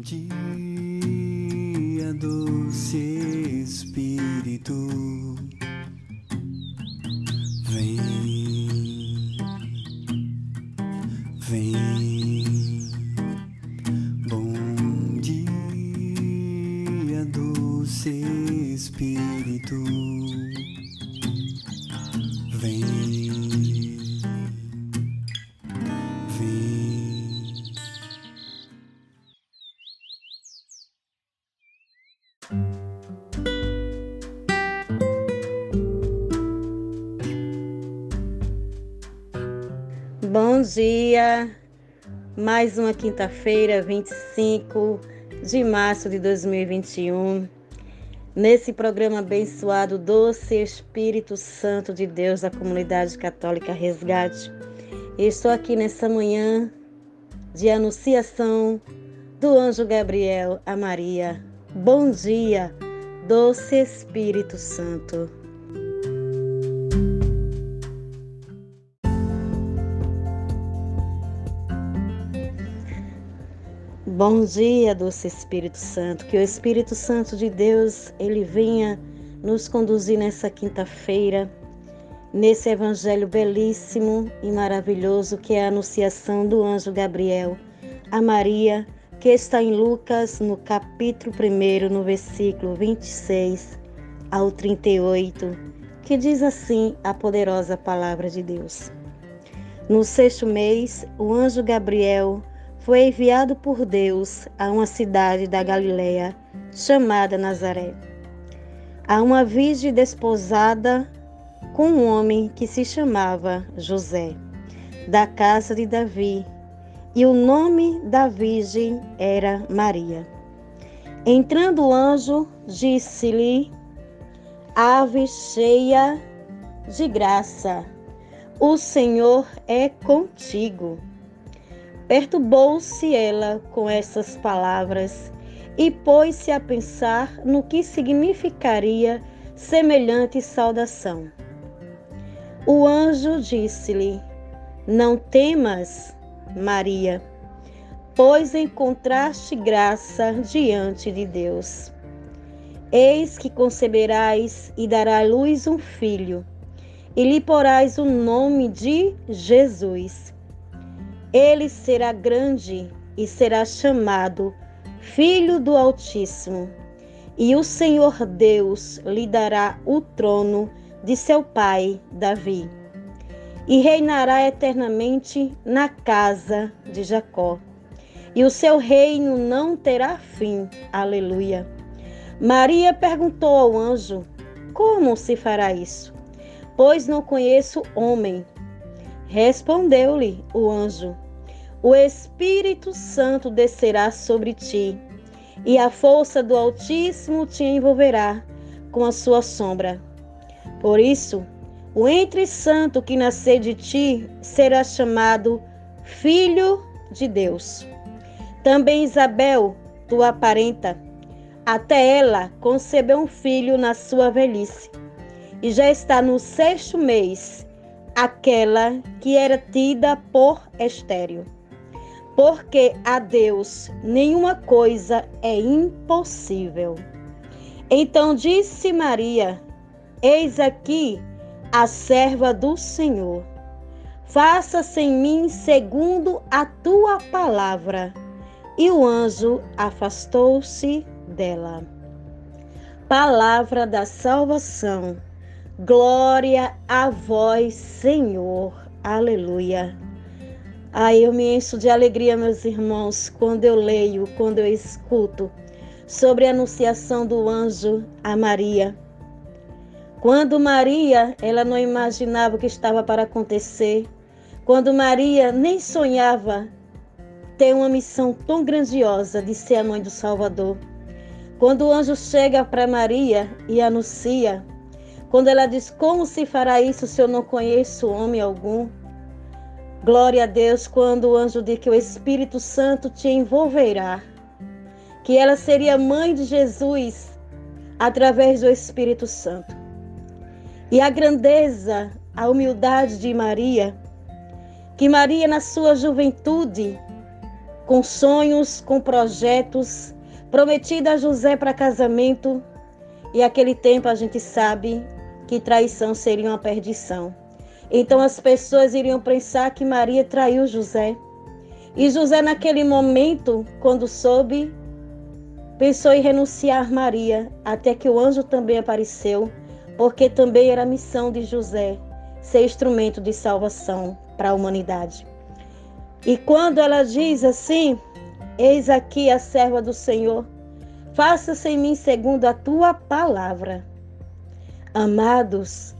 dia, doce Espírito, Bom dia! Mais uma quinta-feira, 25 de março de 2021. Nesse programa abençoado, Doce Espírito Santo de Deus da Comunidade Católica Resgate. Estou aqui nessa manhã de anunciação do anjo Gabriel a Maria. Bom dia, Doce Espírito Santo. Bom dia, doce Espírito Santo. Que o Espírito Santo de Deus, ele venha nos conduzir nessa quinta-feira, nesse evangelho belíssimo e maravilhoso que é a anunciação do anjo Gabriel a Maria, que está em Lucas, no capítulo 1, no versículo 26 ao 38, que diz assim a poderosa palavra de Deus. No sexto mês, o anjo Gabriel foi enviado por Deus a uma cidade da Galiléia chamada Nazaré. A uma virgem desposada com um homem que se chamava José, da casa de Davi, e o nome da virgem era Maria. Entrando o anjo, disse-lhe: Ave cheia de graça, o Senhor é contigo. Perturbou-se ela com essas palavras e pôs-se a pensar no que significaria semelhante saudação. O anjo disse-lhe: Não temas, Maria, pois encontraste graça diante de Deus. Eis que conceberás e dará à luz um filho, e lhe porás o nome de Jesus. Ele será grande e será chamado Filho do Altíssimo. E o Senhor Deus lhe dará o trono de seu pai Davi. E reinará eternamente na casa de Jacó. E o seu reino não terá fim. Aleluia. Maria perguntou ao anjo: Como se fará isso? Pois não conheço homem. Respondeu-lhe o anjo: O Espírito Santo descerá sobre ti, e a força do Altíssimo te envolverá com a sua sombra. Por isso, o entre santo que nascer de ti será chamado Filho de Deus. Também Isabel, tua parenta, até ela concebeu um filho na sua velhice, e já está no sexto mês aquela que era tida por estéril. Porque a Deus nenhuma coisa é impossível. Então disse Maria: Eis aqui a serva do Senhor. Faça-se em mim segundo a tua palavra. E o anjo afastou-se dela. Palavra da salvação. Glória a vós, Senhor. Aleluia. Ai, eu me encho de alegria, meus irmãos, quando eu leio, quando eu escuto sobre a anunciação do anjo a Maria. Quando Maria, ela não imaginava o que estava para acontecer, quando Maria nem sonhava ter uma missão tão grandiosa de ser a mãe do Salvador. Quando o anjo chega para Maria e anuncia quando ela diz: Como se fará isso se eu não conheço homem algum? Glória a Deus quando o anjo diz que o Espírito Santo te envolverá, que ela seria mãe de Jesus através do Espírito Santo. E a grandeza, a humildade de Maria, que Maria, na sua juventude, com sonhos, com projetos, prometida a José para casamento, e aquele tempo a gente sabe que traição seria uma perdição. Então as pessoas iriam pensar que Maria traiu José. E José, naquele momento, quando soube, pensou em renunciar Maria, até que o anjo também apareceu, porque também era a missão de José ser instrumento de salvação para a humanidade. E quando ela diz assim: Eis aqui a serva do Senhor, faça-se em mim segundo a tua palavra. Amados,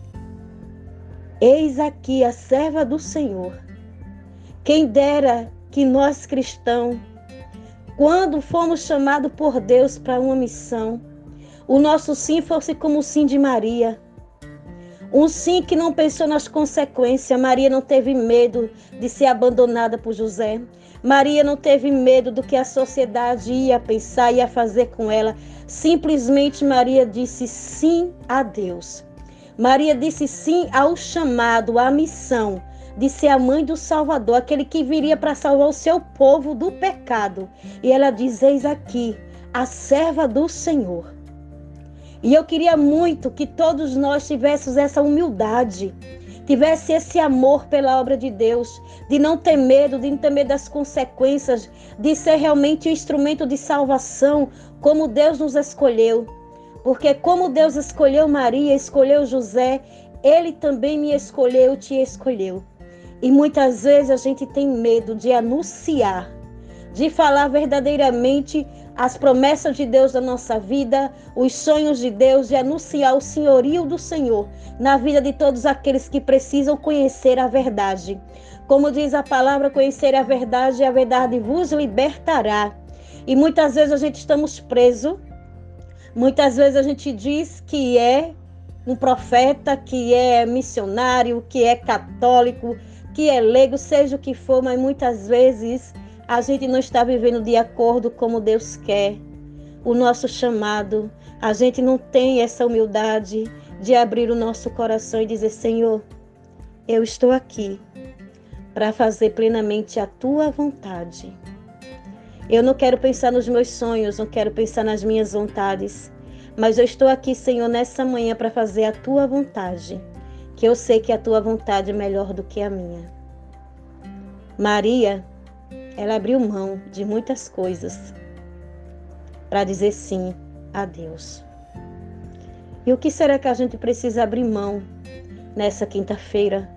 eis aqui a serva do Senhor. Quem dera que nós cristãos, quando fomos chamados por Deus para uma missão, o nosso sim fosse como o sim de Maria um sim que não pensou nas consequências. Maria não teve medo de ser abandonada por José. Maria não teve medo do que a sociedade ia pensar, ia fazer com ela. Simplesmente Maria disse sim a Deus. Maria disse sim ao chamado, à missão de ser a mãe do Salvador, aquele que viria para salvar o seu povo do pecado. E ela diz: Eis aqui, a serva do Senhor. E eu queria muito que todos nós tivéssemos essa humildade, tivesse esse amor pela obra de Deus, de não ter medo, de não ter medo das consequências, de ser realmente um instrumento de salvação, como Deus nos escolheu. Porque como Deus escolheu Maria, escolheu José, ele também me escolheu, te escolheu. E muitas vezes a gente tem medo de anunciar, de falar verdadeiramente as promessas de Deus na nossa vida, os sonhos de Deus e anunciar o senhorio do Senhor na vida de todos aqueles que precisam conhecer a verdade. Como diz a palavra, conhecer a verdade a verdade vos libertará. E muitas vezes a gente estamos presos, muitas vezes a gente diz que é um profeta, que é missionário, que é católico, que é leigo, seja o que for, mas muitas vezes a gente não está vivendo de acordo como Deus quer. O nosso chamado, a gente não tem essa humildade de abrir o nosso coração e dizer: Senhor, eu estou aqui para fazer plenamente a tua vontade. Eu não quero pensar nos meus sonhos, não quero pensar nas minhas vontades, mas eu estou aqui, Senhor, nessa manhã para fazer a tua vontade, que eu sei que a tua vontade é melhor do que a minha. Maria ela abriu mão de muitas coisas para dizer sim a Deus. E o que será que a gente precisa abrir mão nessa quinta-feira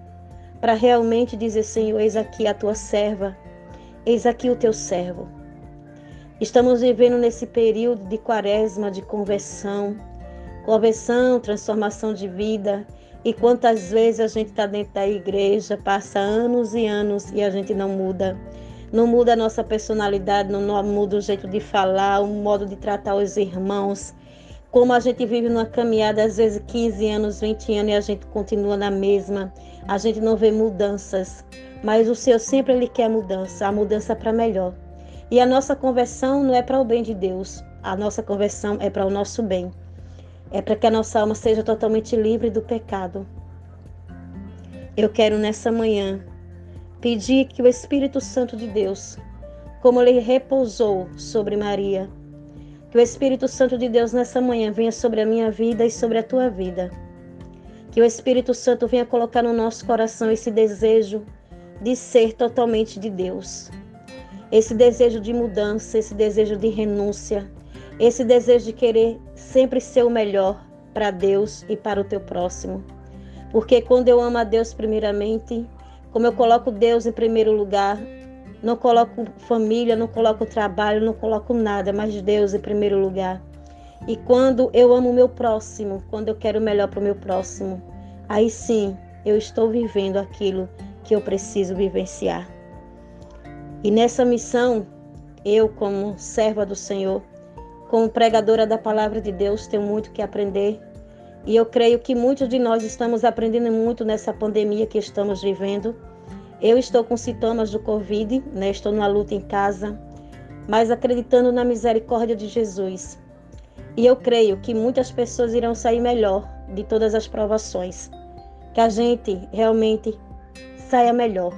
para realmente dizer, Senhor, eis aqui a tua serva, eis aqui o teu servo. Estamos vivendo nesse período de quaresma, de conversão, conversão, transformação de vida. E quantas vezes a gente está dentro da igreja, passa anos e anos e a gente não muda não muda a nossa personalidade, não muda o jeito de falar, o modo de tratar os irmãos. Como a gente vive numa caminhada, às vezes 15 anos, 20 anos, e a gente continua na mesma, a gente não vê mudanças. Mas o Senhor sempre ele quer mudança, a mudança para melhor. E a nossa conversão não é para o bem de Deus, a nossa conversão é para o nosso bem. É para que a nossa alma seja totalmente livre do pecado. Eu quero nessa manhã Pedi que o Espírito Santo de Deus, como ele repousou sobre Maria, que o Espírito Santo de Deus nessa manhã venha sobre a minha vida e sobre a tua vida. Que o Espírito Santo venha colocar no nosso coração esse desejo de ser totalmente de Deus. Esse desejo de mudança, esse desejo de renúncia, esse desejo de querer sempre ser o melhor para Deus e para o teu próximo. Porque quando eu amo a Deus primeiramente, como eu coloco Deus em primeiro lugar, não coloco família, não coloco trabalho, não coloco nada, mas Deus em primeiro lugar. E quando eu amo o meu próximo, quando eu quero o melhor para o meu próximo, aí sim eu estou vivendo aquilo que eu preciso vivenciar. E nessa missão, eu, como serva do Senhor, como pregadora da palavra de Deus, tenho muito que aprender. E eu creio que muitos de nós estamos aprendendo muito nessa pandemia que estamos vivendo. Eu estou com sintomas do Covid, né? estou numa luta em casa, mas acreditando na misericórdia de Jesus. E eu creio que muitas pessoas irão sair melhor de todas as provações. Que a gente realmente saia melhor.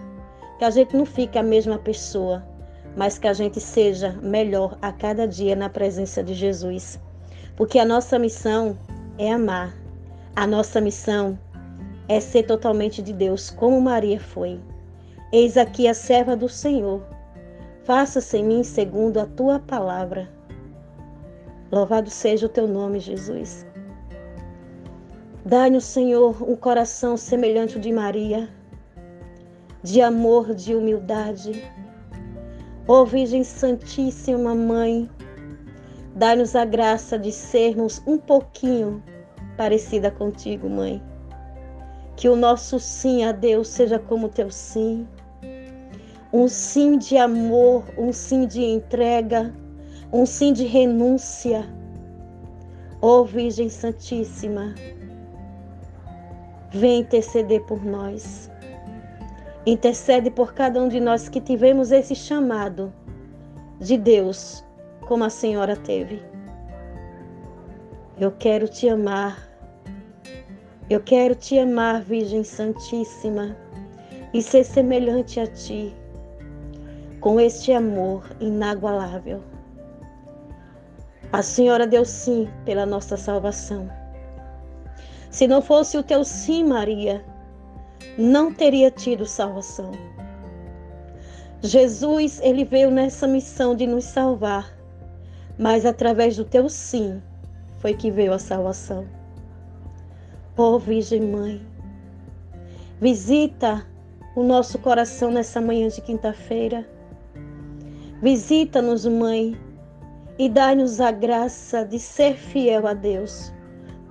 Que a gente não fique a mesma pessoa. mas que a gente seja melhor a cada dia na presença de Jesus. Porque a nossa missão é amar. A nossa missão é ser totalmente de Deus, como Maria foi. Eis aqui a serva do Senhor. Faça-se em mim segundo a tua palavra. Louvado seja o teu nome, Jesus. Dai-nos, Senhor, um coração semelhante ao de Maria, de amor, de humildade. Ó Virgem Santíssima Mãe, dai-nos a graça de sermos um pouquinho parecida contigo, Mãe. Que o nosso sim a Deus seja como teu sim. Um sim de amor, um sim de entrega, um sim de renúncia. Ó oh, Virgem Santíssima, vem interceder por nós. Intercede por cada um de nós que tivemos esse chamado de Deus, como a Senhora teve. Eu quero te amar. Eu quero te amar, Virgem Santíssima, e ser semelhante a ti, com este amor inagualável. A Senhora deu sim pela nossa salvação. Se não fosse o teu sim, Maria, não teria tido salvação. Jesus, ele veio nessa missão de nos salvar, mas através do teu sim foi que veio a salvação. Ó oh, Virgem Mãe, visita o nosso coração nessa manhã de quinta-feira. Visita-nos, Mãe, e dá-nos a graça de ser fiel a Deus,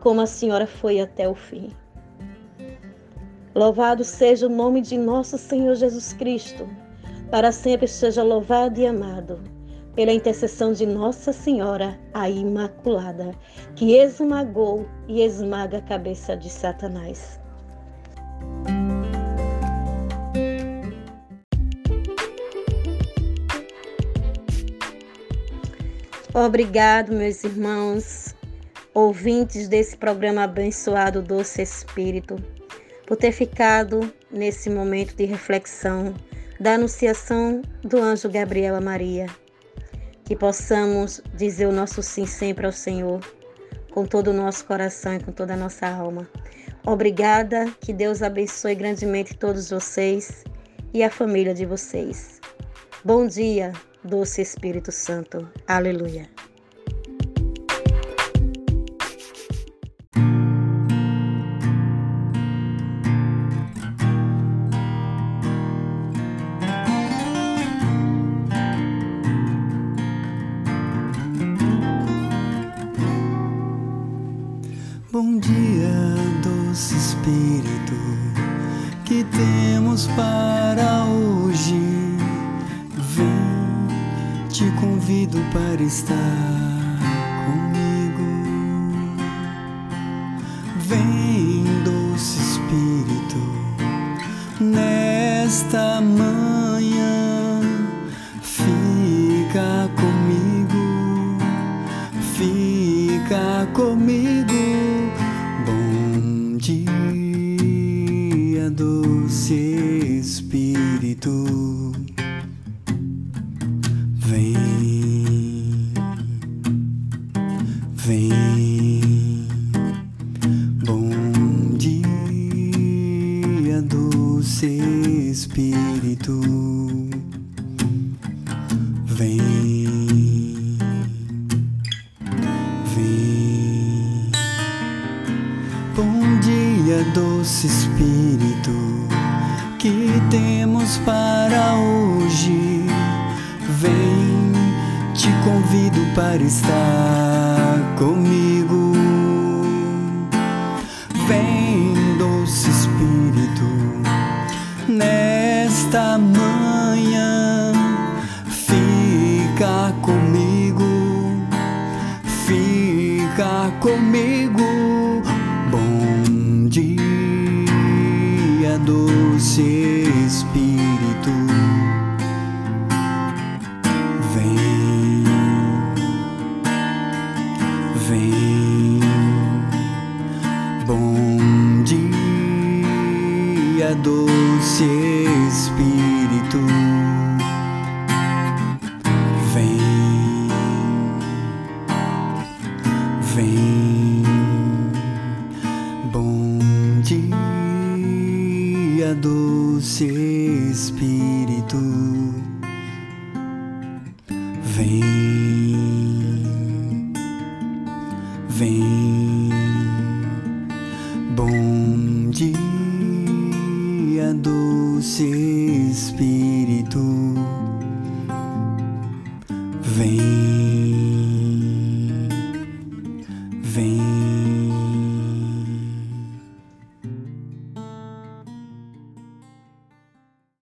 como a senhora foi até o fim. Louvado seja o nome de nosso Senhor Jesus Cristo, para sempre seja louvado e amado, pela intercessão de Nossa Senhora, a Imaculada, que esmagou e esmaga a cabeça de Satanás. Obrigado, meus irmãos, ouvintes desse programa abençoado Doce Espírito, por ter ficado nesse momento de reflexão da anunciação do anjo Gabriel a Maria. Que possamos dizer o nosso sim sempre ao Senhor, com todo o nosso coração e com toda a nossa alma. Obrigada, que Deus abençoe grandemente todos vocês e a família de vocês. Bom dia! doce Espírito Santo. Aleluia. Te convido para estar para estar comigo. Espírito. Vem,